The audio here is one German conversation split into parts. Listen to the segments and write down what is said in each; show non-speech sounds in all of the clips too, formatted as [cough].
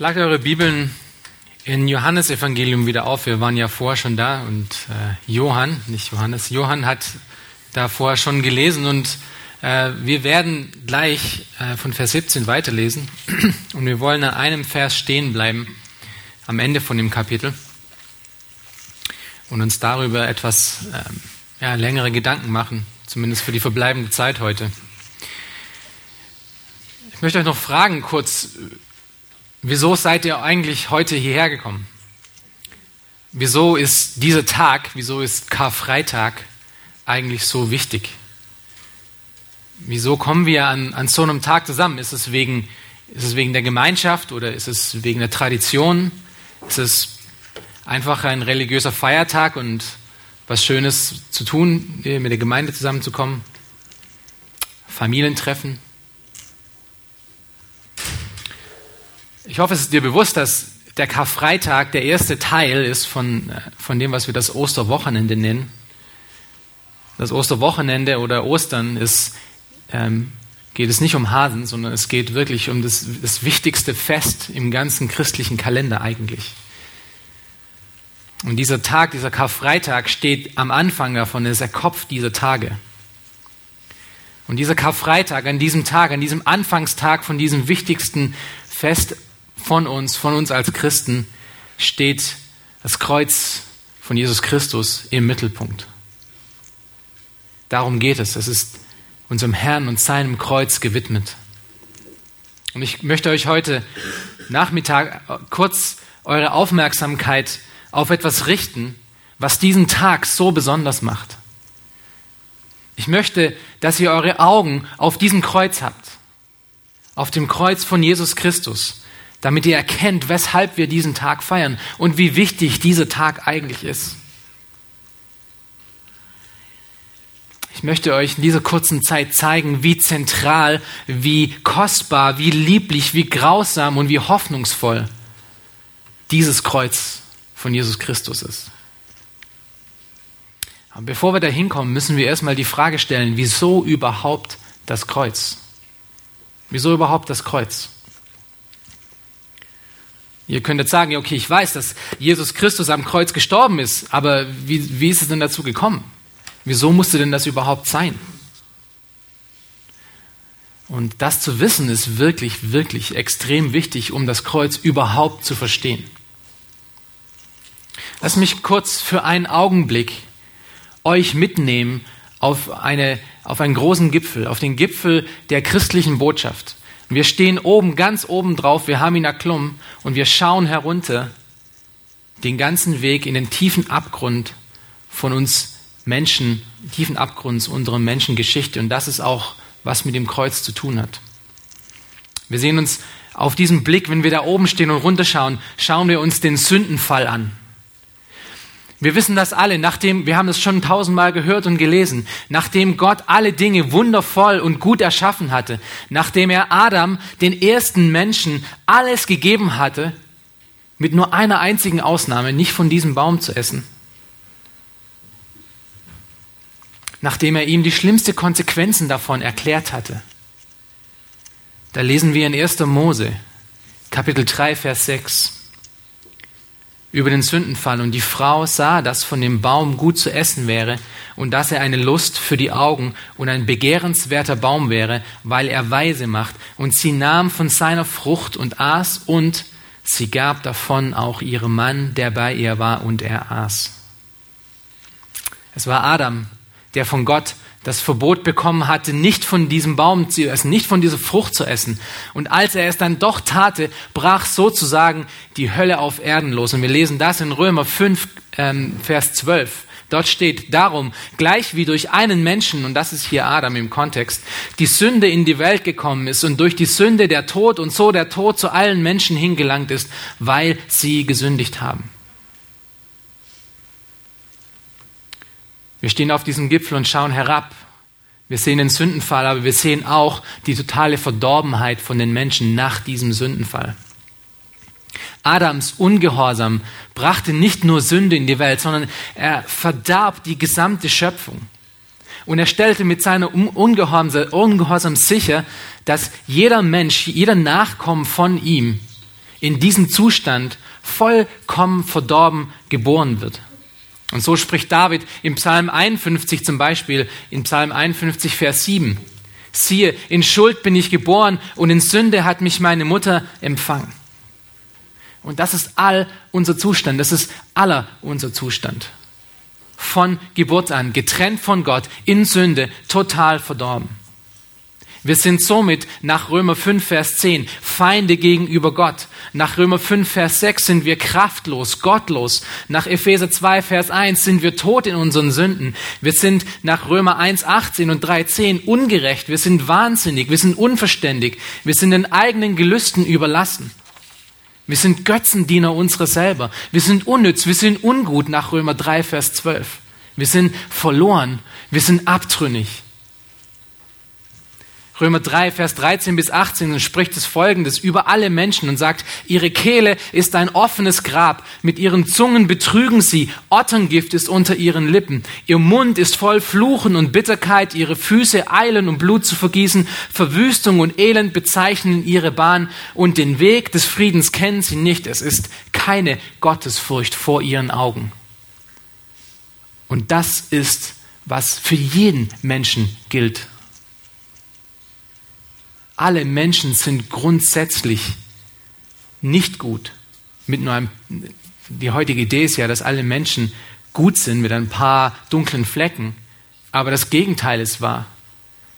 Schlagt eure Bibeln in Johannes Evangelium wieder auf. Wir waren ja vorher schon da und äh, Johann, nicht Johannes, Johann hat da vorher schon gelesen und äh, wir werden gleich äh, von Vers 17 weiterlesen [clears throat] und wir wollen an einem Vers stehen bleiben am Ende von dem Kapitel und uns darüber etwas ähm, ja, längere Gedanken machen, zumindest für die verbleibende Zeit heute. Ich möchte euch noch fragen kurz, wieso seid ihr eigentlich heute hierher gekommen? Wieso ist dieser Tag, wieso ist Karfreitag eigentlich so wichtig? Wieso kommen wir an, an so einem Tag zusammen? Ist es, wegen, ist es wegen der Gemeinschaft oder ist es wegen der Tradition? Ist es einfach ein religiöser Feiertag und was Schönes zu tun, mit der Gemeinde zusammenzukommen? Familientreffen? Ich hoffe, es ist dir bewusst, dass der Karfreitag der erste Teil ist von, äh, von dem, was wir das Osterwochenende nennen. Das Osterwochenende oder Ostern ist, ähm, geht es nicht um Hasen, sondern es geht wirklich um das, das wichtigste Fest im ganzen christlichen Kalender eigentlich. Und dieser Tag, dieser Karfreitag steht am Anfang davon, ist der Kopf dieser Tage. Und dieser Karfreitag, an diesem Tag, an diesem Anfangstag von diesem wichtigsten Fest von uns, von uns als Christen, steht das Kreuz von Jesus Christus im Mittelpunkt. Darum geht es. Es ist unserem Herrn und seinem Kreuz gewidmet. Und ich möchte euch heute Nachmittag kurz eure Aufmerksamkeit auf etwas richten, was diesen Tag so besonders macht. Ich möchte, dass ihr eure Augen auf diesem Kreuz habt, auf dem Kreuz von Jesus Christus damit ihr erkennt, weshalb wir diesen Tag feiern und wie wichtig dieser Tag eigentlich ist. Ich möchte euch in dieser kurzen Zeit zeigen, wie zentral, wie kostbar, wie lieblich, wie grausam und wie hoffnungsvoll dieses Kreuz von Jesus Christus ist. Aber bevor wir da hinkommen, müssen wir erstmal die Frage stellen, wieso überhaupt das Kreuz? Wieso überhaupt das Kreuz? Ihr könntet sagen, okay, ich weiß, dass Jesus Christus am Kreuz gestorben ist, aber wie, wie ist es denn dazu gekommen? Wieso musste denn das überhaupt sein? Und das zu wissen ist wirklich, wirklich extrem wichtig, um das Kreuz überhaupt zu verstehen. Lass mich kurz für einen Augenblick euch mitnehmen auf, eine, auf einen großen Gipfel, auf den Gipfel der christlichen Botschaft. Wir stehen oben, ganz oben drauf, wir haben ihn erklommen und wir schauen herunter den ganzen Weg in den tiefen Abgrund von uns Menschen, tiefen Abgrund unserer Menschengeschichte. Und das ist auch, was mit dem Kreuz zu tun hat. Wir sehen uns auf diesem Blick, wenn wir da oben stehen und runterschauen, schauen wir uns den Sündenfall an. Wir wissen das alle, nachdem, wir haben es schon tausendmal gehört und gelesen, nachdem Gott alle Dinge wundervoll und gut erschaffen hatte, nachdem er Adam, den ersten Menschen, alles gegeben hatte, mit nur einer einzigen Ausnahme, nicht von diesem Baum zu essen, nachdem er ihm die schlimmste Konsequenzen davon erklärt hatte. Da lesen wir in 1. Mose, Kapitel 3, Vers 6 über den Sündenfall. Und die Frau sah, dass von dem Baum gut zu essen wäre und dass er eine Lust für die Augen und ein begehrenswerter Baum wäre, weil er weise macht. Und sie nahm von seiner Frucht und aß und sie gab davon auch ihrem Mann, der bei ihr war, und er aß. Es war Adam, der von Gott das Verbot bekommen hatte, nicht von diesem Baum zu essen, nicht von dieser Frucht zu essen. Und als er es dann doch tate, brach sozusagen die Hölle auf Erden los. Und wir lesen das in Römer 5, ähm, Vers 12. Dort steht darum, gleich wie durch einen Menschen, und das ist hier Adam im Kontext, die Sünde in die Welt gekommen ist und durch die Sünde der Tod und so der Tod zu allen Menschen hingelangt ist, weil sie gesündigt haben. Wir stehen auf diesem Gipfel und schauen herab. Wir sehen den Sündenfall, aber wir sehen auch die totale Verdorbenheit von den Menschen nach diesem Sündenfall. Adams Ungehorsam brachte nicht nur Sünde in die Welt, sondern er verdarb die gesamte Schöpfung. Und er stellte mit seiner Ungehorsam sicher, dass jeder Mensch, jeder Nachkommen von ihm in diesem Zustand vollkommen verdorben geboren wird. Und so spricht David im Psalm 51 zum Beispiel, in Psalm 51, Vers 7. Siehe, in Schuld bin ich geboren und in Sünde hat mich meine Mutter empfangen. Und das ist all unser Zustand, das ist aller unser Zustand. Von Geburt an, getrennt von Gott, in Sünde, total verdorben. Wir sind somit nach Römer 5, Vers 10 Feinde gegenüber Gott. Nach Römer 5, Vers 6 sind wir kraftlos, gottlos. Nach Epheser 2, Vers 1 sind wir tot in unseren Sünden. Wir sind nach Römer 1, 18 und 3, 10 ungerecht. Wir sind wahnsinnig. Wir sind unverständig. Wir sind den eigenen Gelüsten überlassen. Wir sind Götzendiener unserer selber. Wir sind unnütz. Wir sind ungut nach Römer 3, Vers 12. Wir sind verloren. Wir sind abtrünnig. Römer 3, Vers 13 bis 18 spricht es folgendes über alle Menschen und sagt, ihre Kehle ist ein offenes Grab, mit ihren Zungen betrügen sie, Otterngift ist unter ihren Lippen, ihr Mund ist voll Fluchen und Bitterkeit, ihre Füße eilen, um Blut zu vergießen, Verwüstung und Elend bezeichnen ihre Bahn und den Weg des Friedens kennen sie nicht, es ist keine Gottesfurcht vor ihren Augen. Und das ist, was für jeden Menschen gilt alle Menschen sind grundsätzlich nicht gut. Mit nur einem, die heutige Idee ist ja, dass alle Menschen gut sind mit ein paar dunklen Flecken. Aber das Gegenteil ist wahr.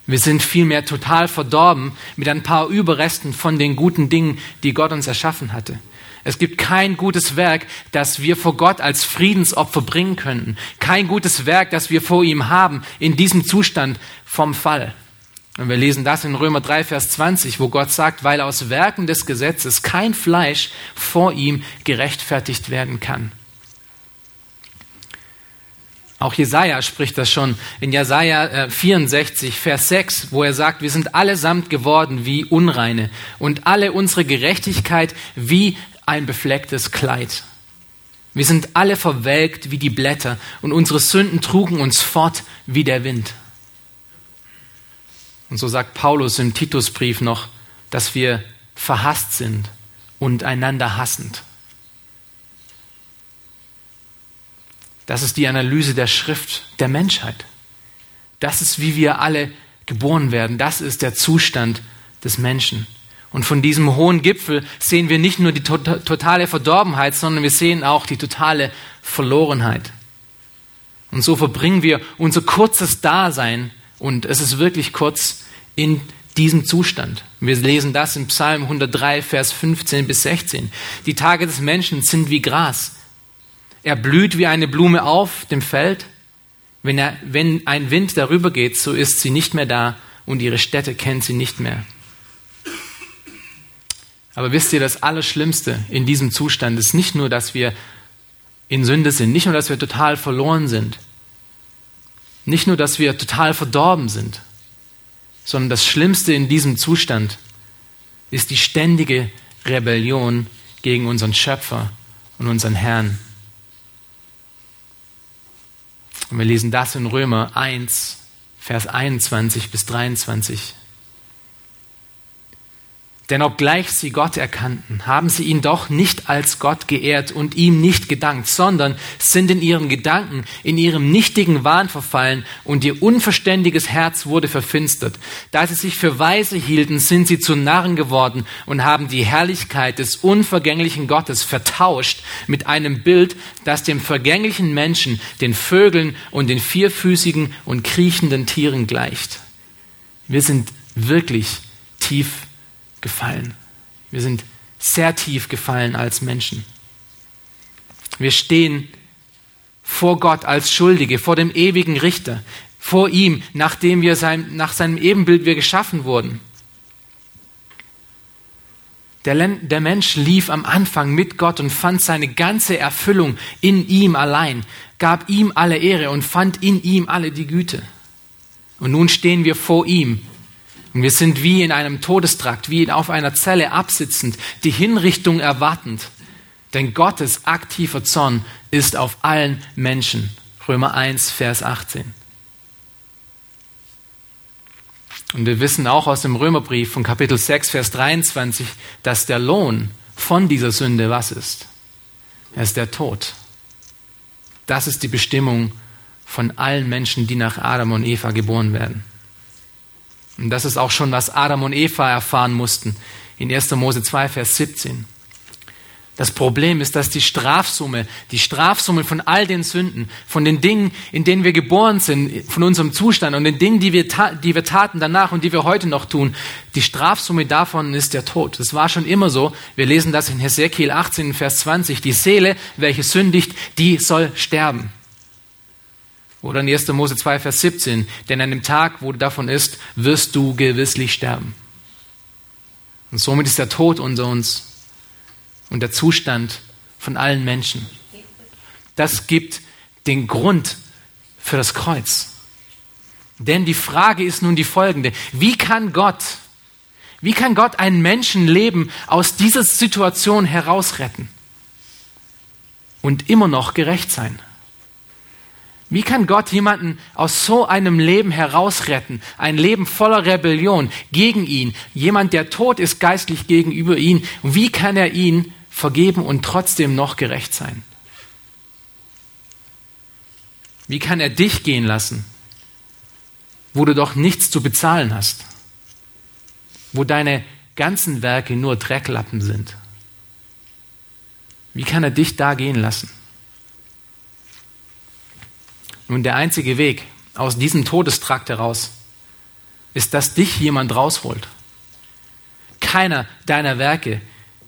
Wir sind vielmehr total verdorben mit ein paar Überresten von den guten Dingen, die Gott uns erschaffen hatte. Es gibt kein gutes Werk, das wir vor Gott als Friedensopfer bringen könnten. Kein gutes Werk, das wir vor ihm haben in diesem Zustand vom Fall. Und wir lesen das in Römer 3, Vers 20, wo Gott sagt, weil aus Werken des Gesetzes kein Fleisch vor ihm gerechtfertigt werden kann. Auch Jesaja spricht das schon in Jesaja 64, äh, Vers 6, wo er sagt, wir sind allesamt geworden wie Unreine und alle unsere Gerechtigkeit wie ein beflecktes Kleid. Wir sind alle verwelkt wie die Blätter und unsere Sünden trugen uns fort wie der Wind. Und so sagt Paulus im Titusbrief noch, dass wir verhasst sind und einander hassend. Das ist die Analyse der Schrift der Menschheit. Das ist, wie wir alle geboren werden. Das ist der Zustand des Menschen. Und von diesem hohen Gipfel sehen wir nicht nur die totale Verdorbenheit, sondern wir sehen auch die totale Verlorenheit. Und so verbringen wir unser kurzes Dasein, und es ist wirklich kurz, in diesem Zustand. Wir lesen das im Psalm 103, Vers 15 bis 16. Die Tage des Menschen sind wie Gras. Er blüht wie eine Blume auf dem Feld. Wenn, er, wenn ein Wind darüber geht, so ist sie nicht mehr da und ihre Städte kennt sie nicht mehr. Aber wisst ihr, das Allerschlimmste in diesem Zustand ist nicht nur, dass wir in Sünde sind, nicht nur, dass wir total verloren sind, nicht nur, dass wir total verdorben sind, sondern das Schlimmste in diesem Zustand ist die ständige Rebellion gegen unseren Schöpfer und unseren Herrn. Und wir lesen das in Römer 1, Vers 21 bis 23. Denn obgleich sie Gott erkannten, haben sie ihn doch nicht als Gott geehrt und ihm nicht gedankt, sondern sind in ihren Gedanken, in ihrem nichtigen Wahn verfallen und ihr unverständiges Herz wurde verfinstert. Da sie sich für weise hielten, sind sie zu Narren geworden und haben die Herrlichkeit des unvergänglichen Gottes vertauscht mit einem Bild, das dem vergänglichen Menschen, den Vögeln und den vierfüßigen und kriechenden Tieren gleicht. Wir sind wirklich tief gefallen. Wir sind sehr tief gefallen als Menschen. Wir stehen vor Gott als Schuldige, vor dem ewigen Richter, vor ihm, nachdem wir sein, nach seinem Ebenbild wir geschaffen wurden. Der, der Mensch lief am Anfang mit Gott und fand seine ganze Erfüllung in ihm allein, gab ihm alle Ehre und fand in ihm alle die Güte. Und nun stehen wir vor ihm und wir sind wie in einem Todestrakt, wie auf einer Zelle absitzend, die Hinrichtung erwartend. Denn Gottes aktiver Zorn ist auf allen Menschen. Römer 1, Vers 18. Und wir wissen auch aus dem Römerbrief von Kapitel 6, Vers 23, dass der Lohn von dieser Sünde was ist? Er ist der Tod. Das ist die Bestimmung von allen Menschen, die nach Adam und Eva geboren werden. Und das ist auch schon, was Adam und Eva erfahren mussten in 1. Mose 2, Vers 17. Das Problem ist, dass die Strafsumme, die Strafsumme von all den Sünden, von den Dingen, in denen wir geboren sind, von unserem Zustand und den Dingen, die wir, die wir taten danach und die wir heute noch tun, die Strafsumme davon ist der Tod. Das war schon immer so. Wir lesen das in Hesekiel 18, Vers 20. Die Seele, welche sündigt, die soll sterben. Oder in 1. Mose 2, Vers 17. Denn an dem Tag, wo du davon isst, wirst du gewisslich sterben. Und somit ist der Tod unter uns und der Zustand von allen Menschen. Das gibt den Grund für das Kreuz. Denn die Frage ist nun die folgende. Wie kann Gott, wie kann Gott ein Menschenleben aus dieser Situation herausretten und immer noch gerecht sein? Wie kann Gott jemanden aus so einem Leben herausretten? Ein Leben voller Rebellion gegen ihn. Jemand, der tot ist geistlich gegenüber ihn. Wie kann er ihn vergeben und trotzdem noch gerecht sein? Wie kann er dich gehen lassen, wo du doch nichts zu bezahlen hast? Wo deine ganzen Werke nur Drecklappen sind? Wie kann er dich da gehen lassen? Nun, der einzige Weg aus diesem Todestrakt heraus ist, dass dich jemand rausholt. Keiner deiner Werke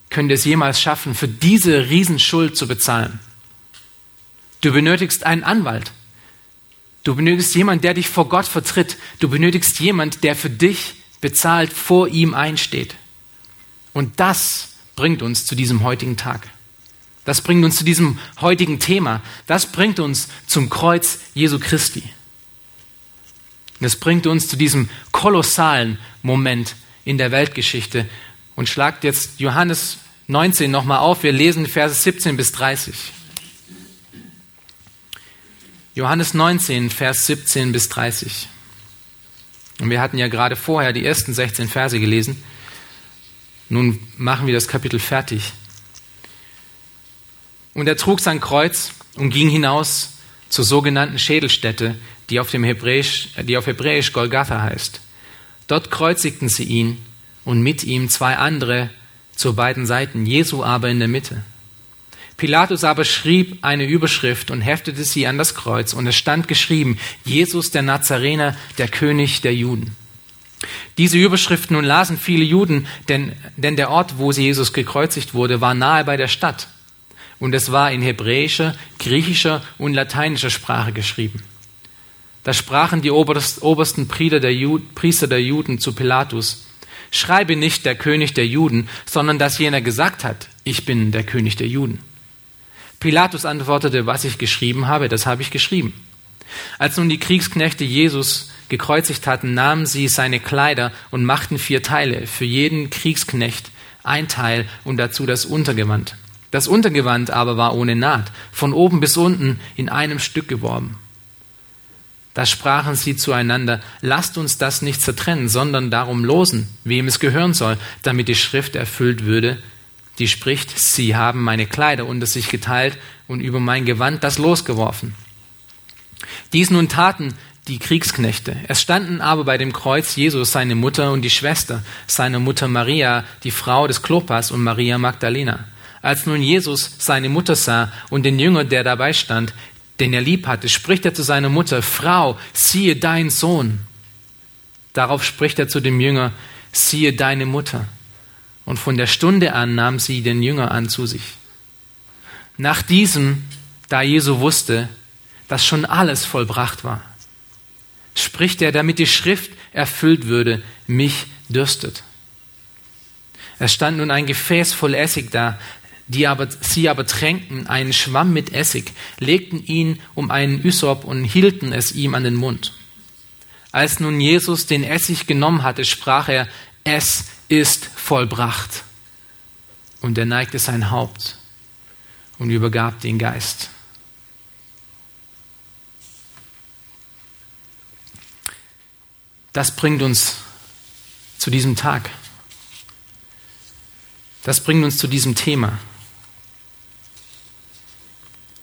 könnte es jemals schaffen, für diese Riesenschuld zu bezahlen. Du benötigst einen Anwalt. Du benötigst jemanden, der dich vor Gott vertritt. Du benötigst jemanden, der für dich bezahlt vor ihm einsteht. Und das bringt uns zu diesem heutigen Tag. Das bringt uns zu diesem heutigen Thema. Das bringt uns zum Kreuz Jesu Christi. Das bringt uns zu diesem kolossalen Moment in der Weltgeschichte. Und schlagt jetzt Johannes 19 nochmal auf. Wir lesen Verse 17 bis 30. Johannes 19, Vers 17 bis 30. Und wir hatten ja gerade vorher die ersten 16 Verse gelesen. Nun machen wir das Kapitel fertig. Und er trug sein Kreuz und ging hinaus zur sogenannten Schädelstätte, die auf, dem Hebräisch, die auf Hebräisch Golgatha heißt. Dort kreuzigten sie ihn und mit ihm zwei andere zu beiden Seiten, Jesu aber in der Mitte. Pilatus aber schrieb eine Überschrift und heftete sie an das Kreuz, und es stand geschrieben, Jesus der Nazarener, der König der Juden. Diese Überschrift nun lasen viele Juden, denn, denn der Ort, wo Jesus gekreuzigt wurde, war nahe bei der Stadt. Und es war in hebräischer, griechischer und lateinischer Sprache geschrieben. Da sprachen die obersten Priester der Juden zu Pilatus, schreibe nicht der König der Juden, sondern dass jener gesagt hat, ich bin der König der Juden. Pilatus antwortete, was ich geschrieben habe, das habe ich geschrieben. Als nun die Kriegsknechte Jesus gekreuzigt hatten, nahmen sie seine Kleider und machten vier Teile, für jeden Kriegsknecht ein Teil und dazu das Untergewand. Das Untergewand aber war ohne Naht, von oben bis unten in einem Stück geworben. Da sprachen sie zueinander, lasst uns das nicht zertrennen, sondern darum losen, wem es gehören soll, damit die Schrift erfüllt würde, die spricht, sie haben meine Kleider unter sich geteilt und über mein Gewand das losgeworfen. Dies nun taten die Kriegsknechte. Es standen aber bei dem Kreuz Jesus seine Mutter und die Schwester, seine Mutter Maria, die Frau des Klopas und Maria Magdalena. Als nun Jesus seine Mutter sah und den Jünger, der dabei stand, den er lieb hatte, spricht er zu seiner Mutter, Frau, siehe dein Sohn. Darauf spricht er zu dem Jünger, siehe deine Mutter. Und von der Stunde an nahm sie den Jünger an zu sich. Nach diesem, da Jesu wusste, dass schon alles vollbracht war, spricht er, damit die Schrift erfüllt würde, mich dürstet. Es stand nun ein Gefäß voll Essig da, die aber, sie aber tränkten einen Schwamm mit Essig, legten ihn um einen Ysop und hielten es ihm an den Mund. Als nun Jesus den Essig genommen hatte, sprach er, es ist vollbracht. Und er neigte sein Haupt und übergab den Geist. Das bringt uns zu diesem Tag. Das bringt uns zu diesem Thema.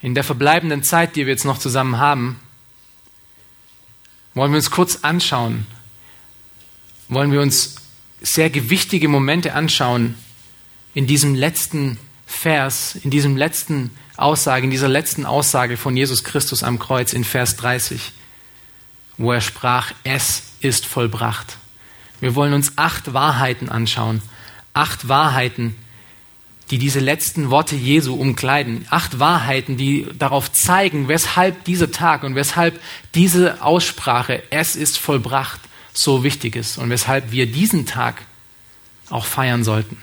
In der verbleibenden Zeit, die wir jetzt noch zusammen haben, wollen wir uns kurz anschauen, wollen wir uns sehr gewichtige Momente anschauen in diesem letzten Vers, in diesem letzten Aussage, in dieser letzten Aussage von Jesus Christus am Kreuz in Vers 30, wo er sprach, es ist vollbracht. Wir wollen uns acht Wahrheiten anschauen, acht Wahrheiten, die diese letzten Worte Jesu umkleiden. Acht Wahrheiten, die darauf zeigen, weshalb dieser Tag und weshalb diese Aussprache, es ist vollbracht, so wichtig ist und weshalb wir diesen Tag auch feiern sollten.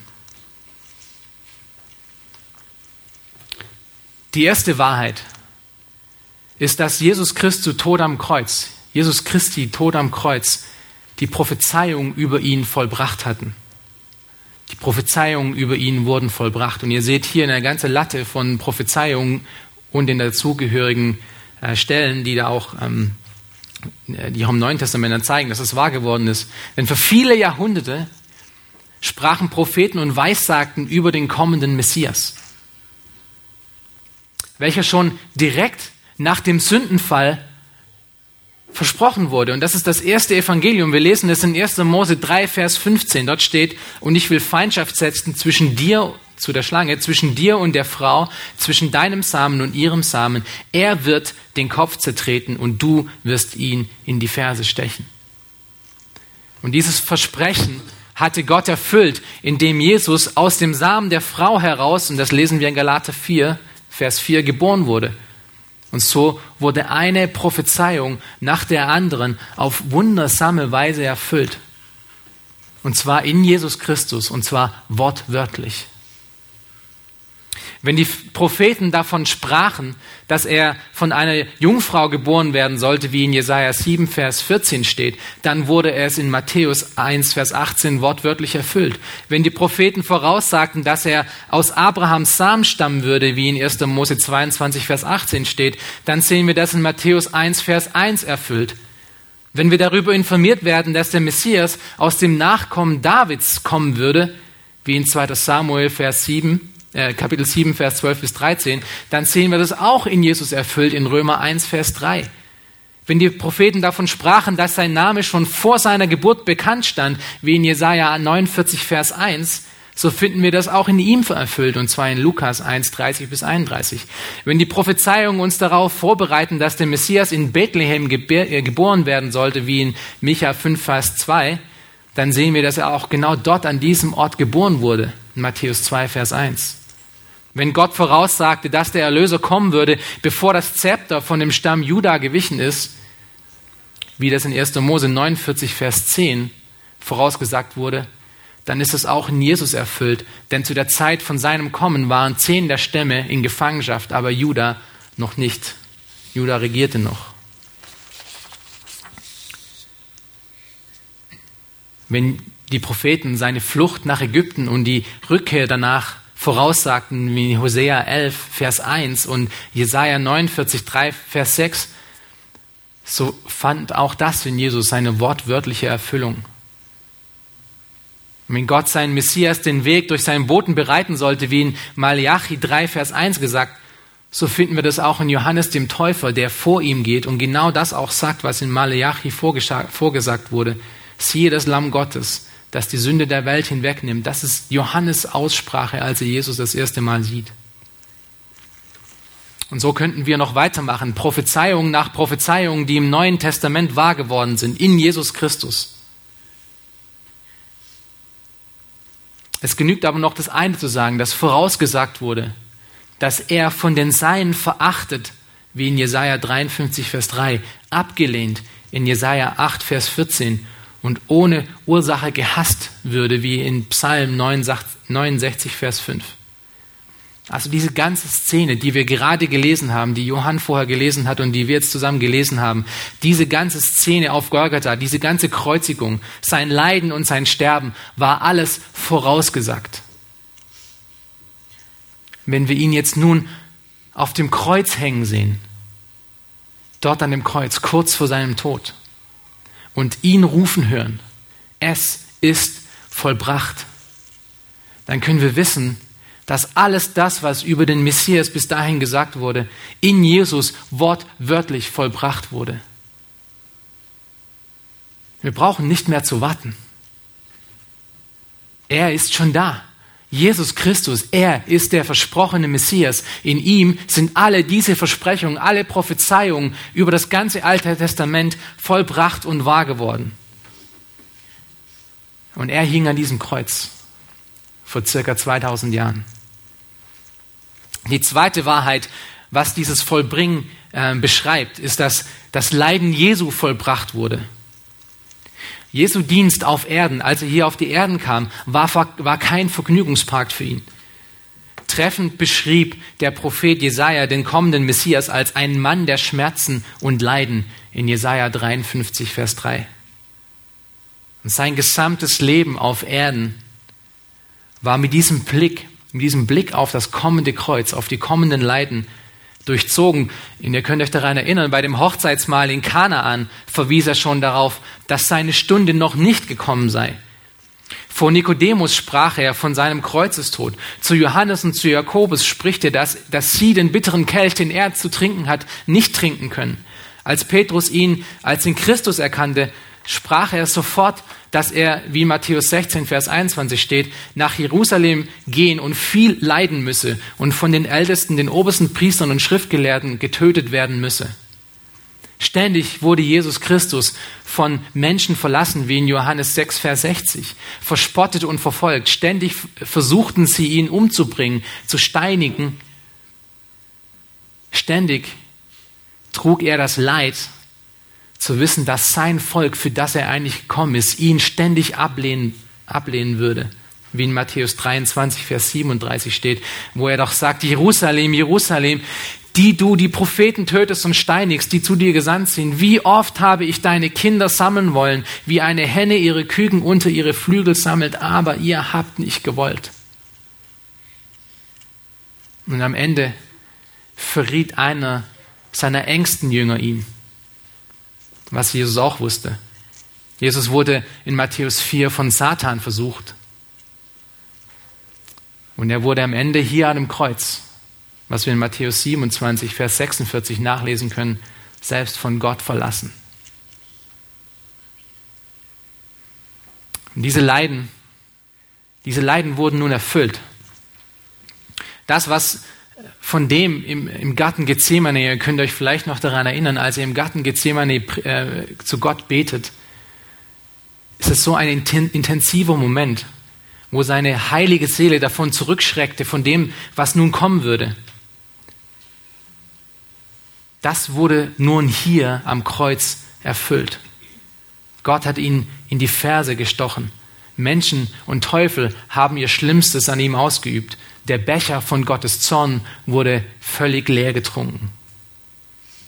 Die erste Wahrheit ist, dass Jesus Christus Tod am Kreuz, Jesus Christi Tod am Kreuz, die Prophezeiung über ihn vollbracht hatten. Prophezeiungen über ihn wurden vollbracht. Und ihr seht hier eine ganze Latte von Prophezeiungen und den dazugehörigen äh, Stellen, die da auch, ähm, die auch im Neuen Testament zeigen, dass es wahr geworden ist. Denn für viele Jahrhunderte sprachen Propheten und Weissagten über den kommenden Messias, welcher schon direkt nach dem Sündenfall versprochen wurde. Und das ist das erste Evangelium. Wir lesen es in 1. Mose 3, Vers 15. Dort steht, und ich will Feindschaft setzen zwischen dir, zu der Schlange, zwischen dir und der Frau, zwischen deinem Samen und ihrem Samen. Er wird den Kopf zertreten und du wirst ihn in die Ferse stechen. Und dieses Versprechen hatte Gott erfüllt, indem Jesus aus dem Samen der Frau heraus, und das lesen wir in Galater 4, Vers 4, geboren wurde. Und so wurde eine Prophezeiung nach der anderen auf wundersame Weise erfüllt. Und zwar in Jesus Christus, und zwar wortwörtlich. Wenn die Propheten davon sprachen, dass er von einer Jungfrau geboren werden sollte, wie in Jesaja 7, Vers 14 steht, dann wurde es in Matthäus 1, Vers 18 wortwörtlich erfüllt. Wenn die Propheten voraussagten, dass er aus Abrahams Samen stammen würde, wie in 1. Mose 22, Vers 18 steht, dann sehen wir das in Matthäus 1, Vers 1 erfüllt. Wenn wir darüber informiert werden, dass der Messias aus dem Nachkommen Davids kommen würde, wie in 2. Samuel, Vers 7, äh, Kapitel 7, Vers 12 bis 13, dann sehen wir das auch in Jesus erfüllt in Römer 1, Vers 3. Wenn die Propheten davon sprachen, dass sein Name schon vor seiner Geburt bekannt stand, wie in Jesaja 49, Vers 1, so finden wir das auch in ihm erfüllt, und zwar in Lukas 1, 30 bis 31. Wenn die Prophezeiungen uns darauf vorbereiten, dass der Messias in Bethlehem äh, geboren werden sollte, wie in Micha 5, Vers 2, dann sehen wir, dass er auch genau dort an diesem Ort geboren wurde, Matthäus 2, Vers 1. Wenn Gott voraussagte, dass der Erlöser kommen würde, bevor das Zepter von dem Stamm Juda gewichen ist, wie das in 1. Mose 49, Vers 10 vorausgesagt wurde, dann ist es auch in Jesus erfüllt. Denn zu der Zeit von seinem Kommen waren zehn der Stämme in Gefangenschaft, aber Juda noch nicht. Juda regierte noch. Wenn die Propheten seine Flucht nach Ägypten und die Rückkehr danach voraussagten, wie Hosea 11, Vers 1 und Jesaja 49, 3, Vers 6, so fand auch das in Jesus seine wortwörtliche Erfüllung. Wenn Gott seinen Messias den Weg durch seinen Boten bereiten sollte, wie in Malachi 3, Vers 1 gesagt, so finden wir das auch in Johannes dem Täufer, der vor ihm geht und genau das auch sagt, was in Malachi vorgesagt wurde. Siehe das Lamm Gottes, das die Sünde der Welt hinwegnimmt. Das ist Johannes Aussprache, als er Jesus das erste Mal sieht. Und so könnten wir noch weitermachen. Prophezeiungen nach Prophezeiungen, die im Neuen Testament wahr geworden sind, in Jesus Christus. Es genügt aber noch das eine zu sagen, das vorausgesagt wurde, dass er von den Seinen verachtet, wie in Jesaja 53, Vers 3, abgelehnt in Jesaja 8, Vers 14 und ohne Ursache gehasst würde, wie in Psalm 69, Vers 5. Also diese ganze Szene, die wir gerade gelesen haben, die Johann vorher gelesen hat und die wir jetzt zusammen gelesen haben, diese ganze Szene auf Golgatha, diese ganze Kreuzigung, sein Leiden und sein Sterben, war alles vorausgesagt. Wenn wir ihn jetzt nun auf dem Kreuz hängen sehen, dort an dem Kreuz, kurz vor seinem Tod, und ihn rufen hören. Es ist vollbracht. dann können wir wissen, dass alles das, was über den Messias bis dahin gesagt wurde, in Jesus wortwörtlich vollbracht wurde. Wir brauchen nicht mehr zu warten. Er ist schon da. Jesus Christus, er ist der versprochene Messias. In ihm sind alle diese Versprechungen, alle Prophezeiungen über das ganze Alte Testament vollbracht und wahr geworden. Und er hing an diesem Kreuz vor circa 2000 Jahren. Die zweite Wahrheit, was dieses Vollbringen äh, beschreibt, ist, dass das Leiden Jesu vollbracht wurde. Jesu Dienst auf Erden, als er hier auf die Erden kam, war, war kein Vergnügungspark für ihn. Treffend beschrieb der Prophet Jesaja den kommenden Messias als einen Mann der Schmerzen und Leiden in Jesaja 53, Vers 3. Und sein gesamtes Leben auf Erden war mit diesem Blick, mit diesem Blick auf das kommende Kreuz, auf die kommenden Leiden durchzogen. Und ihr könnt euch daran erinnern, bei dem Hochzeitsmahl in Kanaan verwies er schon darauf, dass seine Stunde noch nicht gekommen sei. Vor Nikodemus sprach er von seinem Kreuzestod. Zu Johannes und zu Jakobus spricht er, dass, dass sie den bitteren Kelch, den er zu trinken hat, nicht trinken können. Als Petrus ihn als den Christus erkannte, sprach er sofort, dass er, wie Matthäus 16, Vers 21 steht, nach Jerusalem gehen und viel leiden müsse und von den Ältesten, den obersten Priestern und Schriftgelehrten getötet werden müsse. Ständig wurde Jesus Christus von Menschen verlassen, wie in Johannes 6, Vers 60, verspottet und verfolgt. Ständig versuchten sie ihn umzubringen, zu steinigen. Ständig trug er das Leid zu wissen, dass sein Volk, für das er eigentlich gekommen ist, ihn ständig ablehnen, ablehnen würde. Wie in Matthäus 23, Vers 37 steht, wo er doch sagt, Jerusalem, Jerusalem, die du die Propheten tötest und steinigst, die zu dir gesandt sind. Wie oft habe ich deine Kinder sammeln wollen, wie eine Henne ihre Küken unter ihre Flügel sammelt, aber ihr habt nicht gewollt. Und am Ende verriet einer seiner engsten Jünger ihn was Jesus auch wusste. Jesus wurde in Matthäus 4 von Satan versucht. Und er wurde am Ende hier an dem Kreuz, was wir in Matthäus 27, Vers 46 nachlesen können, selbst von Gott verlassen. Und diese Leiden, diese Leiden wurden nun erfüllt. Das, was von dem im, im Garten Gethsemane, ihr könnt euch vielleicht noch daran erinnern, als er im Garten Gethsemane äh, zu Gott betet, ist es so ein intensiver Moment, wo seine heilige Seele davon zurückschreckte, von dem, was nun kommen würde. Das wurde nun hier am Kreuz erfüllt. Gott hat ihn in die Ferse gestochen. Menschen und Teufel haben ihr Schlimmstes an ihm ausgeübt der Becher von Gottes Zorn wurde völlig leer getrunken.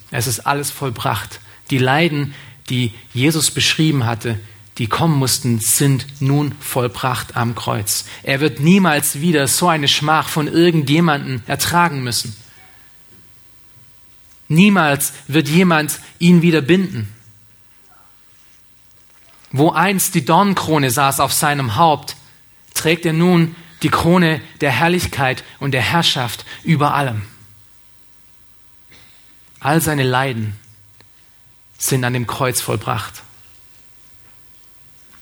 Es ist alles vollbracht. Die Leiden, die Jesus beschrieben hatte, die kommen mussten, sind nun vollbracht am Kreuz. Er wird niemals wieder so eine Schmach von irgendjemandem ertragen müssen. Niemals wird jemand ihn wieder binden. Wo einst die Dornkrone saß auf seinem Haupt, trägt er nun die Krone der Herrlichkeit und der Herrschaft über allem. All seine Leiden sind an dem Kreuz vollbracht.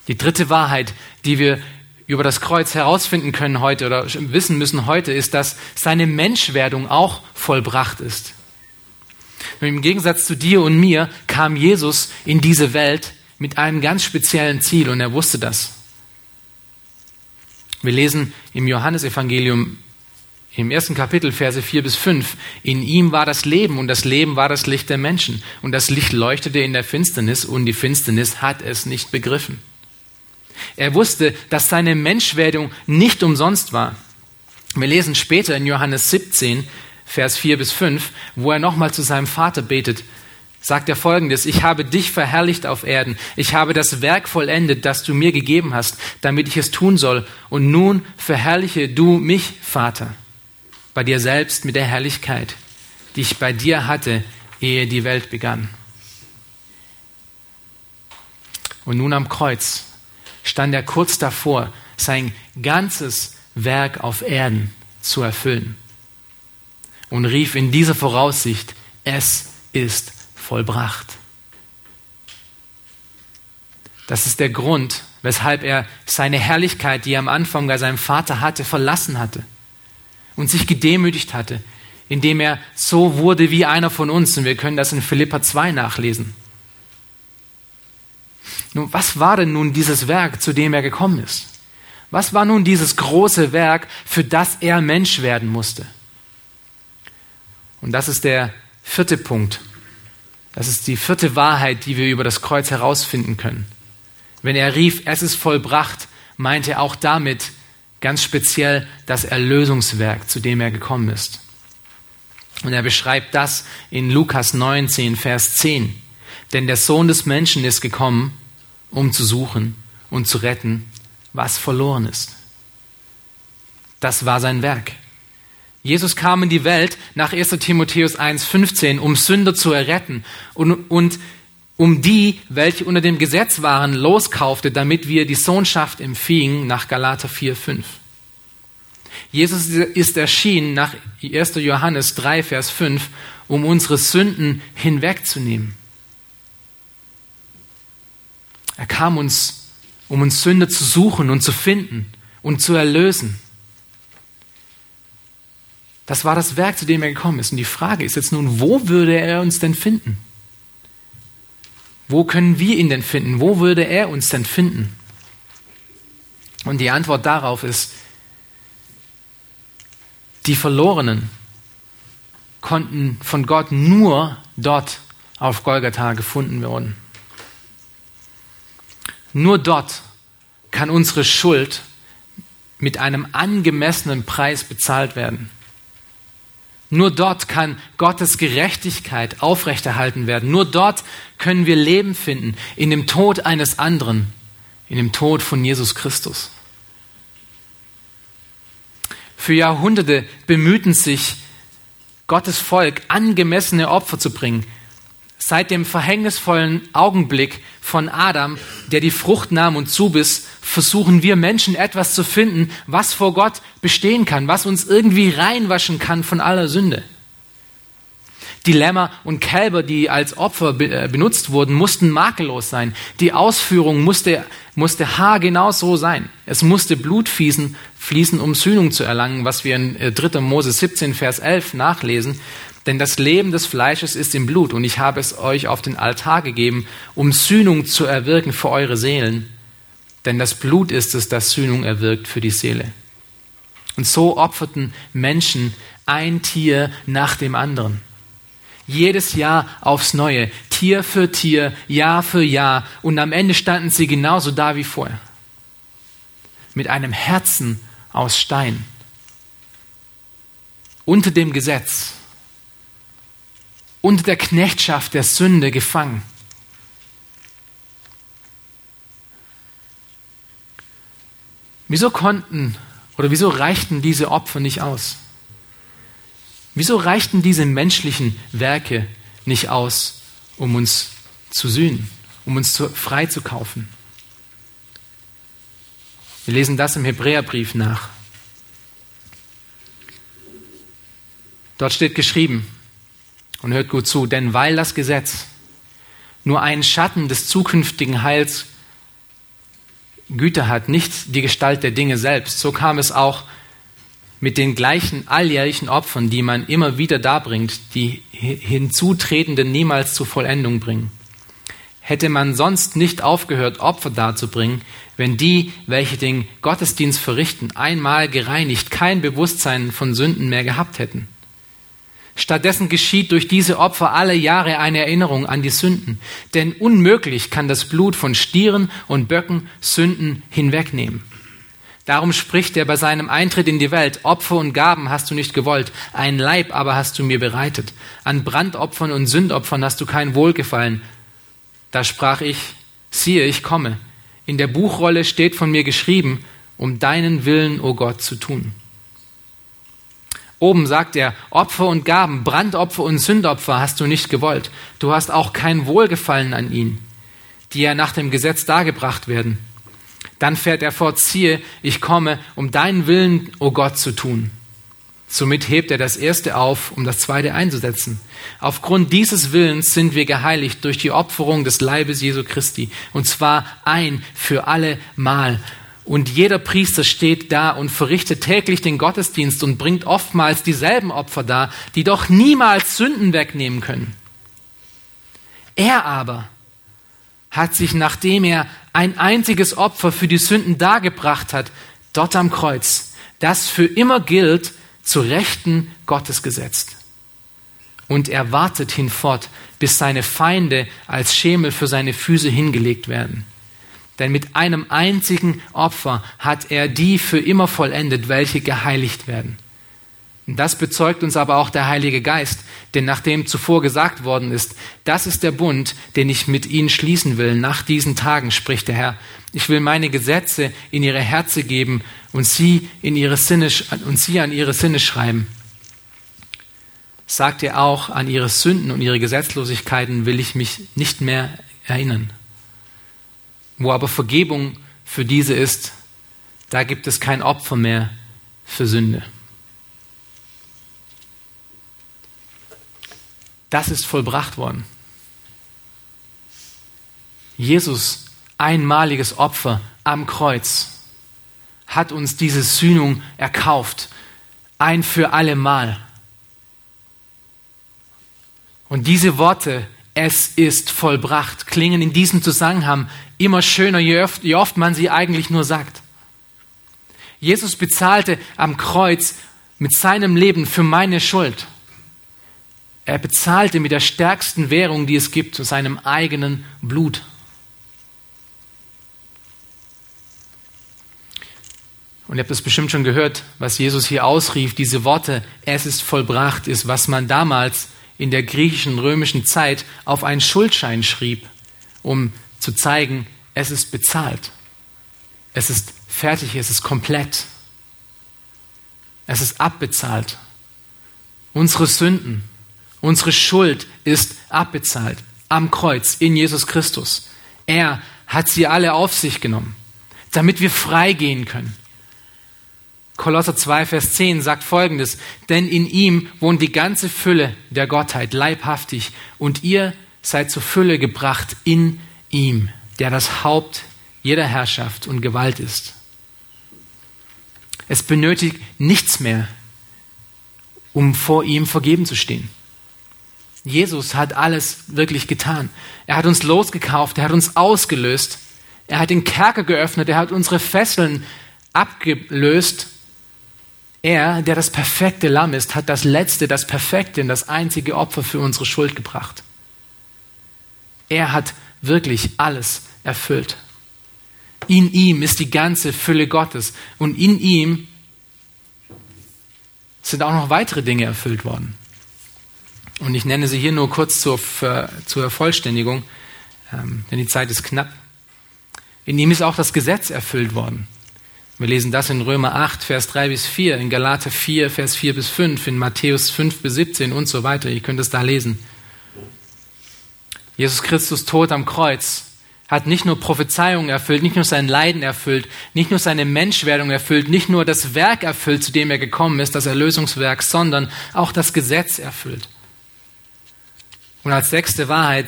Die dritte Wahrheit, die wir über das Kreuz herausfinden können heute oder wissen müssen heute, ist, dass seine Menschwerdung auch vollbracht ist. Im Gegensatz zu dir und mir kam Jesus in diese Welt mit einem ganz speziellen Ziel und er wusste das. Wir lesen im Johannesevangelium im ersten Kapitel, Verse 4 bis 5. In ihm war das Leben und das Leben war das Licht der Menschen. Und das Licht leuchtete in der Finsternis und die Finsternis hat es nicht begriffen. Er wusste, dass seine Menschwerdung nicht umsonst war. Wir lesen später in Johannes 17, Vers 4 bis 5, wo er nochmal zu seinem Vater betet sagt er folgendes, ich habe dich verherrlicht auf Erden, ich habe das Werk vollendet, das du mir gegeben hast, damit ich es tun soll, und nun verherrliche du mich, Vater, bei dir selbst mit der Herrlichkeit, die ich bei dir hatte, ehe die Welt begann. Und nun am Kreuz stand er kurz davor, sein ganzes Werk auf Erden zu erfüllen. Und rief in dieser Voraussicht, es ist vollbracht. Das ist der Grund, weshalb er seine Herrlichkeit, die er am Anfang bei seinem Vater hatte, verlassen hatte und sich gedemütigt hatte, indem er so wurde wie einer von uns. Und wir können das in Philippa 2 nachlesen. Nun, was war denn nun dieses Werk, zu dem er gekommen ist? Was war nun dieses große Werk, für das er Mensch werden musste? Und das ist der vierte Punkt. Das ist die vierte Wahrheit, die wir über das Kreuz herausfinden können. Wenn er rief, es ist vollbracht, meinte er auch damit ganz speziell das Erlösungswerk, zu dem er gekommen ist. Und er beschreibt das in Lukas 19, Vers 10. Denn der Sohn des Menschen ist gekommen, um zu suchen und zu retten, was verloren ist. Das war sein Werk. Jesus kam in die Welt nach 1 Timotheus 1,15, um Sünder zu erretten und, und um die, welche unter dem Gesetz waren, loskaufte, damit wir die Sohnschaft empfingen, nach Galater 4,5. Jesus ist erschienen nach 1. Johannes 3, Vers 5, um unsere Sünden hinwegzunehmen. Er kam uns, um uns Sünde zu suchen und zu finden und zu erlösen. Das war das Werk, zu dem er gekommen ist. Und die Frage ist jetzt nun, wo würde er uns denn finden? Wo können wir ihn denn finden? Wo würde er uns denn finden? Und die Antwort darauf ist, die Verlorenen konnten von Gott nur dort auf Golgatha gefunden werden. Nur dort kann unsere Schuld mit einem angemessenen Preis bezahlt werden. Nur dort kann Gottes Gerechtigkeit aufrechterhalten werden. Nur dort können wir Leben finden, in dem Tod eines anderen, in dem Tod von Jesus Christus. Für Jahrhunderte bemühten sich Gottes Volk, angemessene Opfer zu bringen, Seit dem verhängnisvollen Augenblick von Adam, der die Frucht nahm und zubiss, versuchen wir Menschen etwas zu finden, was vor Gott bestehen kann, was uns irgendwie reinwaschen kann von aller Sünde. Die Lämmer und Kälber, die als Opfer äh, benutzt wurden, mussten makellos sein. Die Ausführung musste, musste haargenau so sein. Es musste Blut fließen, fließen, um Sühnung zu erlangen, was wir in 3. Äh, Mose 17, Vers 11 nachlesen. Denn das Leben des Fleisches ist im Blut und ich habe es euch auf den Altar gegeben, um Sühnung zu erwirken für eure Seelen. Denn das Blut ist es, das Sühnung erwirkt für die Seele. Und so opferten Menschen ein Tier nach dem anderen. Jedes Jahr aufs Neue, Tier für Tier, Jahr für Jahr. Und am Ende standen sie genauso da wie vorher. Mit einem Herzen aus Stein. Unter dem Gesetz unter der Knechtschaft der Sünde gefangen. Wieso konnten oder wieso reichten diese Opfer nicht aus? Wieso reichten diese menschlichen Werke nicht aus, um uns zu sühnen, um uns zu, frei zu kaufen? Wir lesen das im Hebräerbrief nach. Dort steht geschrieben, und hört gut zu, denn weil das Gesetz nur einen Schatten des zukünftigen Heils Güte hat, nicht die Gestalt der Dinge selbst, so kam es auch mit den gleichen alljährlichen Opfern, die man immer wieder darbringt, die hinzutretenden niemals zur Vollendung bringen. Hätte man sonst nicht aufgehört, Opfer darzubringen, wenn die, welche den Gottesdienst verrichten, einmal gereinigt, kein Bewusstsein von Sünden mehr gehabt hätten. Stattdessen geschieht durch diese Opfer alle Jahre eine Erinnerung an die Sünden. Denn unmöglich kann das Blut von Stieren und Böcken Sünden hinwegnehmen. Darum spricht er bei seinem Eintritt in die Welt, Opfer und Gaben hast du nicht gewollt, ein Leib aber hast du mir bereitet. An Brandopfern und Sündopfern hast du kein Wohlgefallen. Da sprach ich, siehe, ich komme. In der Buchrolle steht von mir geschrieben, um deinen Willen, o oh Gott, zu tun. Oben sagt er, Opfer und Gaben, Brandopfer und Sündopfer hast du nicht gewollt. Du hast auch kein Wohlgefallen an ihnen, die ja nach dem Gesetz dargebracht werden. Dann fährt er fort, siehe, ich komme, um deinen Willen, o oh Gott, zu tun. Somit hebt er das erste auf, um das zweite einzusetzen. Aufgrund dieses Willens sind wir geheiligt durch die Opferung des Leibes Jesu Christi. Und zwar ein für alle Mal. Und jeder Priester steht da und verrichtet täglich den Gottesdienst und bringt oftmals dieselben Opfer dar, die doch niemals Sünden wegnehmen können. Er aber hat sich, nachdem er ein einziges Opfer für die Sünden dargebracht hat, dort am Kreuz, das für immer gilt, zu Rechten Gottes gesetzt. Und er wartet hinfort, bis seine Feinde als Schemel für seine Füße hingelegt werden. Denn mit einem einzigen Opfer hat er die für immer vollendet, welche geheiligt werden. Das bezeugt uns aber auch der Heilige Geist, denn nachdem zuvor gesagt worden ist, das ist der Bund, den ich mit ihnen schließen will, nach diesen Tagen, spricht der Herr. Ich will meine Gesetze in ihre Herze geben und sie, in ihre Sinne, und sie an ihre Sinne schreiben. Sagt er auch, an ihre Sünden und ihre Gesetzlosigkeiten will ich mich nicht mehr erinnern. Wo aber Vergebung für diese ist, da gibt es kein Opfer mehr für Sünde. Das ist vollbracht worden. Jesus, einmaliges Opfer am Kreuz, hat uns diese Sühnung erkauft, ein für alle Mal. Und diese Worte, es ist vollbracht, klingen in diesem Zusammenhang immer schöner, je oft, je oft man sie eigentlich nur sagt. Jesus bezahlte am Kreuz mit seinem Leben für meine Schuld. Er bezahlte mit der stärksten Währung, die es gibt, zu seinem eigenen Blut. Und ihr habt es bestimmt schon gehört, was Jesus hier ausrief, diese Worte, es ist vollbracht, ist, was man damals in der griechischen, römischen Zeit auf einen Schuldschein schrieb, um zu zeigen, es ist bezahlt. Es ist fertig, es ist komplett. Es ist abbezahlt. Unsere Sünden, Unsere Schuld ist abbezahlt am Kreuz in Jesus Christus. Er hat sie alle auf sich genommen, damit wir frei gehen können. Kolosser 2, Vers 10 sagt folgendes, denn in ihm wohnt die ganze Fülle der Gottheit leibhaftig und ihr seid zur Fülle gebracht in ihm, der das Haupt jeder Herrschaft und Gewalt ist. Es benötigt nichts mehr, um vor ihm vergeben zu stehen. Jesus hat alles wirklich getan. Er hat uns losgekauft, er hat uns ausgelöst, er hat den Kerker geöffnet, er hat unsere Fesseln abgelöst. Er, der das perfekte Lamm ist, hat das letzte, das perfekte und das einzige Opfer für unsere Schuld gebracht. Er hat wirklich alles erfüllt. In ihm ist die ganze Fülle Gottes und in ihm sind auch noch weitere Dinge erfüllt worden. Und ich nenne sie hier nur kurz zur, zur Vollständigung, ähm, denn die Zeit ist knapp. In ihm ist auch das Gesetz erfüllt worden. Wir lesen das in Römer 8, Vers 3 bis 4, in Galater 4, Vers 4 bis 5, in Matthäus 5 bis 17 und so weiter. Ihr könnt es da lesen. Jesus Christus Tod am Kreuz hat nicht nur Prophezeiungen erfüllt, nicht nur sein Leiden erfüllt, nicht nur seine Menschwerdung erfüllt, nicht nur das Werk erfüllt, zu dem er gekommen ist, das Erlösungswerk, sondern auch das Gesetz erfüllt. Und als sechste Wahrheit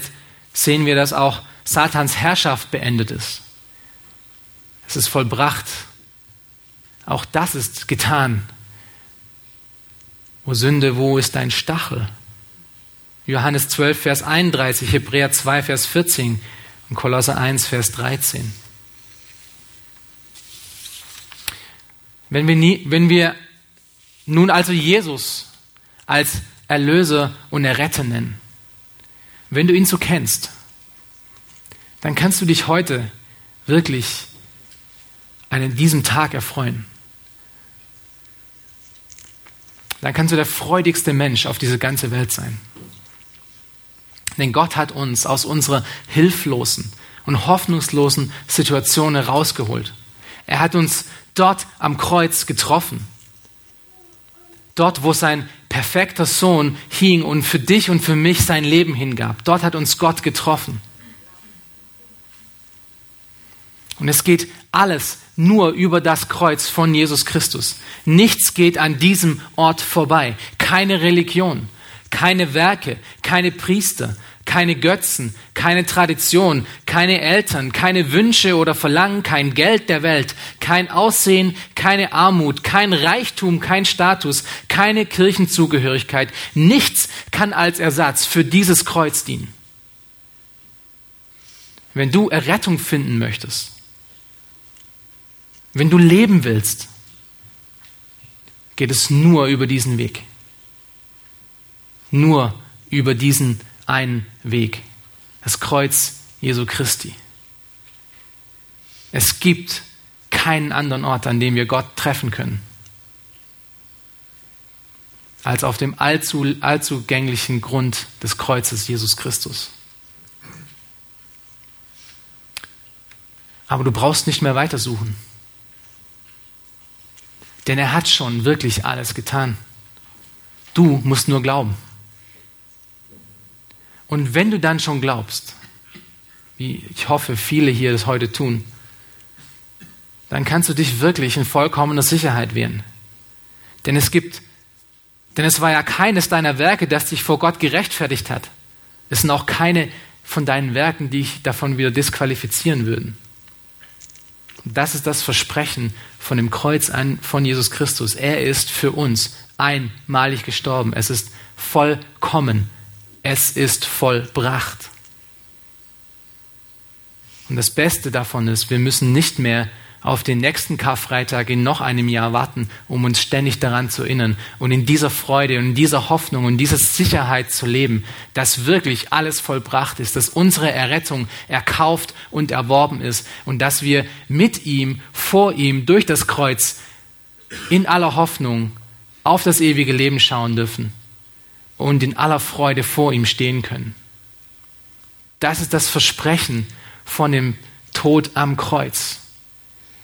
sehen wir, dass auch Satans Herrschaft beendet ist. Es ist vollbracht. Auch das ist getan. O Sünde, wo ist dein Stachel? Johannes 12, Vers 31, Hebräer 2, Vers 14 und Kolosser 1, Vers 13. Wenn wir, nie, wenn wir nun also Jesus als Erlöser und Erretter nennen, wenn du ihn so kennst, dann kannst du dich heute wirklich an diesem Tag erfreuen. Dann kannst du der freudigste Mensch auf diese ganze Welt sein. Denn Gott hat uns aus unserer hilflosen und hoffnungslosen Situation herausgeholt. Er hat uns dort am Kreuz getroffen. Dort, wo sein perfekter Sohn hing und für dich und für mich sein Leben hingab. Dort hat uns Gott getroffen. Und es geht alles nur über das Kreuz von Jesus Christus. Nichts geht an diesem Ort vorbei. Keine Religion, keine Werke, keine Priester, keine Götzen, keine Tradition, keine Eltern, keine Wünsche oder Verlangen, kein Geld der Welt, kein Aussehen, keine Armut, kein Reichtum, kein Status, keine Kirchenzugehörigkeit. Nichts kann als Ersatz für dieses Kreuz dienen. Wenn du Errettung finden möchtest, wenn du leben willst, geht es nur über diesen Weg. Nur über diesen einen Weg. Das Kreuz Jesu Christi. Es gibt keinen anderen Ort, an dem wir Gott treffen können, als auf dem allzu, allzugänglichen Grund des Kreuzes Jesus Christus. Aber du brauchst nicht mehr weitersuchen. Denn er hat schon wirklich alles getan. Du musst nur glauben. Und wenn du dann schon glaubst, wie ich hoffe, viele hier das heute tun, dann kannst du dich wirklich in vollkommener Sicherheit wehren. Denn es gibt, denn es war ja keines deiner Werke, das dich vor Gott gerechtfertigt hat. Es sind auch keine von deinen Werken, die dich davon wieder disqualifizieren würden. Das ist das Versprechen von dem Kreuz an, von Jesus Christus. Er ist für uns einmalig gestorben. Es ist vollkommen. Es ist vollbracht. Und das Beste davon ist, wir müssen nicht mehr auf den nächsten Karfreitag in noch einem Jahr warten, um uns ständig daran zu erinnern und in dieser Freude und in dieser Hoffnung und dieser Sicherheit zu leben, dass wirklich alles vollbracht ist, dass unsere Errettung erkauft und erworben ist und dass wir mit ihm, vor ihm, durch das Kreuz in aller Hoffnung auf das ewige Leben schauen dürfen und in aller Freude vor ihm stehen können. Das ist das Versprechen von dem Tod am Kreuz.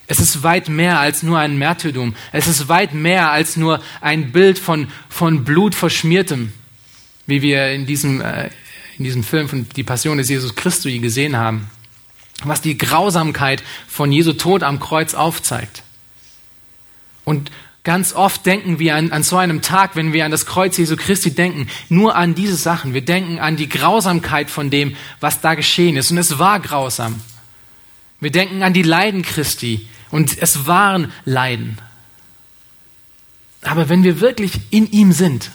Es ist weit mehr als nur ein Märtyrertum. Es ist weit mehr als nur ein Bild von, von Blut verschmiertem, wie wir in diesem, äh, in diesem Film von Die Passion des Jesus Christus gesehen haben. Was die Grausamkeit von Jesu Tod am Kreuz aufzeigt. Und ganz oft denken wir an, an so einem Tag, wenn wir an das Kreuz Jesu Christi denken, nur an diese Sachen. Wir denken an die Grausamkeit von dem, was da geschehen ist. Und es war grausam. Wir denken an die Leiden Christi, und es waren Leiden. Aber wenn wir wirklich in ihm sind,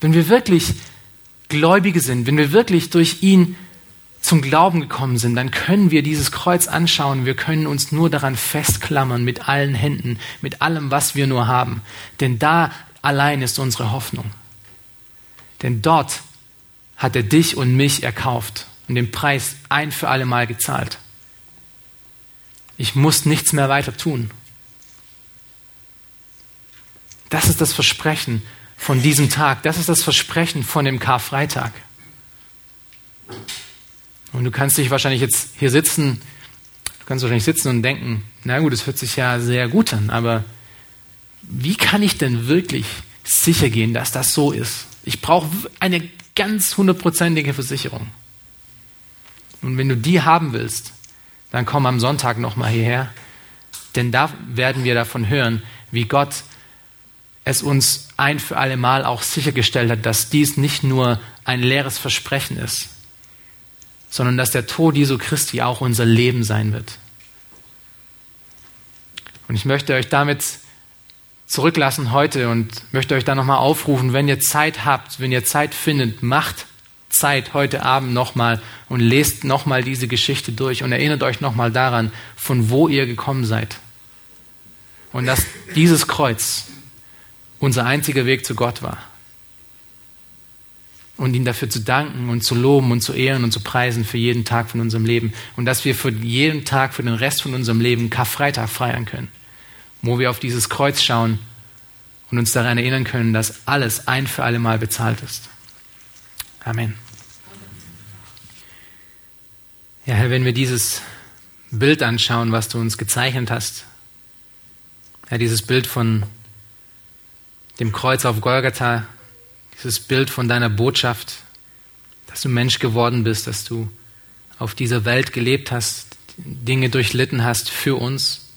wenn wir wirklich Gläubige sind, wenn wir wirklich durch ihn zum Glauben gekommen sind, dann können wir dieses Kreuz anschauen. Wir können uns nur daran festklammern mit allen Händen, mit allem, was wir nur haben. Denn da allein ist unsere Hoffnung. Denn dort hat er dich und mich erkauft und den Preis ein für alle Mal gezahlt. Ich muss nichts mehr weiter tun. Das ist das Versprechen von diesem Tag. Das ist das Versprechen von dem Karfreitag. Und du kannst dich wahrscheinlich jetzt hier sitzen, du kannst wahrscheinlich sitzen und denken, na gut, es hört sich ja sehr gut an, aber wie kann ich denn wirklich sicher gehen, dass das so ist? Ich brauche eine ganz hundertprozentige Versicherung. Und wenn du die haben willst, dann komm am Sonntag nochmal hierher. Denn da werden wir davon hören, wie Gott es uns ein für alle Mal auch sichergestellt hat, dass dies nicht nur ein leeres Versprechen ist, sondern dass der Tod Jesu Christi auch unser Leben sein wird. Und ich möchte euch damit zurücklassen heute und möchte euch da nochmal aufrufen, wenn ihr Zeit habt, wenn ihr Zeit findet, macht Zeit heute Abend nochmal und lest nochmal diese Geschichte durch und erinnert euch nochmal daran, von wo ihr gekommen seid. Und dass dieses Kreuz unser einziger Weg zu Gott war. Und ihn dafür zu danken und zu loben und zu ehren und zu preisen für jeden Tag von unserem Leben. Und dass wir für jeden Tag, für den Rest von unserem Leben Karfreitag feiern können. Wo wir auf dieses Kreuz schauen und uns daran erinnern können, dass alles ein für alle Mal bezahlt ist. Amen. Ja, Herr, wenn wir dieses Bild anschauen, was du uns gezeichnet hast, ja, dieses Bild von dem Kreuz auf Golgatha, dieses Bild von deiner Botschaft, dass du Mensch geworden bist, dass du auf dieser Welt gelebt hast, Dinge durchlitten hast für uns,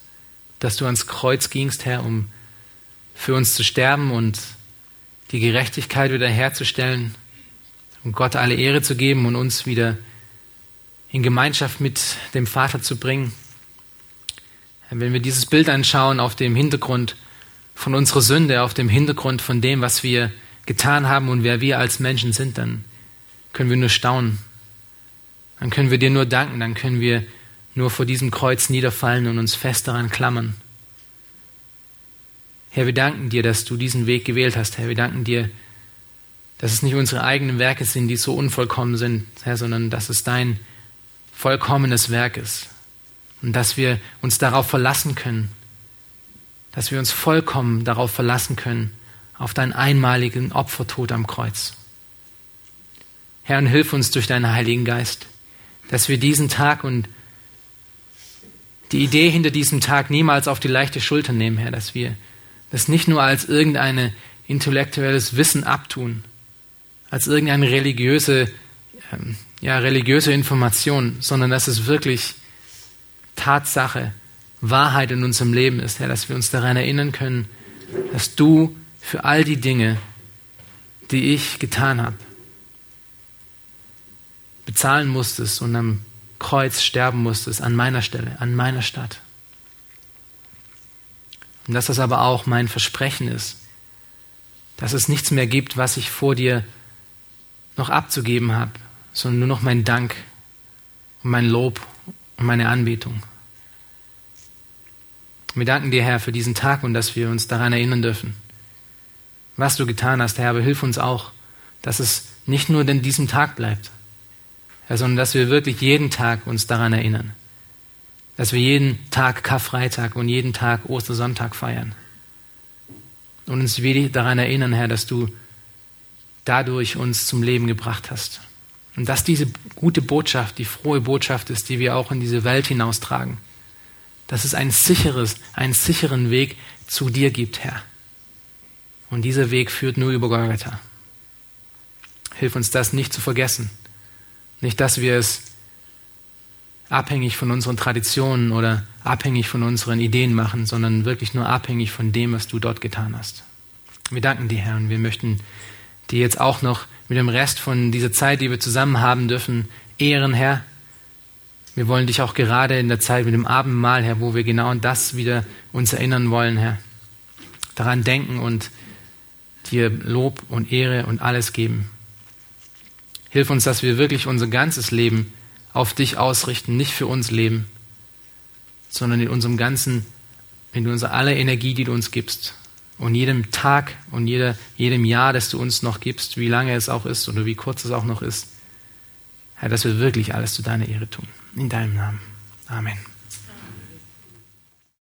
dass du ans Kreuz gingst, Herr, um für uns zu sterben und die Gerechtigkeit wiederherzustellen, um Gott alle Ehre zu geben und uns wieder in Gemeinschaft mit dem Vater zu bringen. Wenn wir dieses Bild anschauen auf dem Hintergrund von unserer Sünde, auf dem Hintergrund von dem, was wir getan haben und wer wir als Menschen sind, dann können wir nur staunen. Dann können wir dir nur danken, dann können wir nur vor diesem Kreuz niederfallen und uns fest daran klammern. Herr, wir danken dir, dass du diesen Weg gewählt hast. Herr, wir danken dir, dass es nicht unsere eigenen Werke sind, die so unvollkommen sind, Herr, sondern dass es dein vollkommenes Werk ist. Und dass wir uns darauf verlassen können, dass wir uns vollkommen darauf verlassen können, auf deinen einmaligen Opfertod am Kreuz. Herr, und hilf uns durch deinen Heiligen Geist, dass wir diesen Tag und die Idee hinter diesem Tag niemals auf die leichte Schulter nehmen, Herr, dass wir das nicht nur als irgendein intellektuelles Wissen abtun, als irgendeine religiöse, ähm, ja, religiöse Information, sondern dass es wirklich Tatsache, Wahrheit in unserem Leben ist, Herr, dass wir uns daran erinnern können, dass du für all die Dinge, die ich getan habe, bezahlen musstest und am Kreuz sterben musstest, an meiner Stelle, an meiner Stadt. Und dass das aber auch mein Versprechen ist, dass es nichts mehr gibt, was ich vor dir noch abzugeben habe, sondern nur noch mein Dank und mein Lob und meine Anbetung. Wir danken dir, Herr, für diesen Tag und dass wir uns daran erinnern dürfen, was du getan hast, Herr, aber hilf uns auch, dass es nicht nur in diesem Tag bleibt, Herr, sondern dass wir wirklich jeden Tag uns daran erinnern, dass wir jeden Tag Karfreitag und jeden Tag Ostersonntag feiern und uns wieder daran erinnern, Herr, dass du dadurch uns zum Leben gebracht hast. Und dass diese gute Botschaft, die frohe Botschaft ist, die wir auch in diese Welt hinaustragen. Dass es ein sicheres, einen sicheren Weg zu dir gibt, Herr. Und dieser Weg führt nur über Golgatha. Hilf uns das nicht zu vergessen. Nicht, dass wir es abhängig von unseren Traditionen oder abhängig von unseren Ideen machen, sondern wirklich nur abhängig von dem, was du dort getan hast. Wir danken dir, Herr, und wir möchten dir jetzt auch noch mit dem Rest von dieser Zeit, die wir zusammen haben dürfen, ehren, Herr. Wir wollen dich auch gerade in der Zeit mit dem Abendmahl, Herr, wo wir genau an das wieder uns erinnern wollen, Herr. Daran denken und dir Lob und Ehre und alles geben. Hilf uns, dass wir wirklich unser ganzes Leben auf dich ausrichten, nicht für uns leben, sondern in unserem ganzen, in unserer aller Energie, die du uns gibst, und jedem Tag und jeder, jedem Jahr, das du uns noch gibst, wie lange es auch ist oder wie kurz es auch noch ist, Herr, dass wir wirklich alles zu deiner Ehre tun. In deinem Namen. Amen.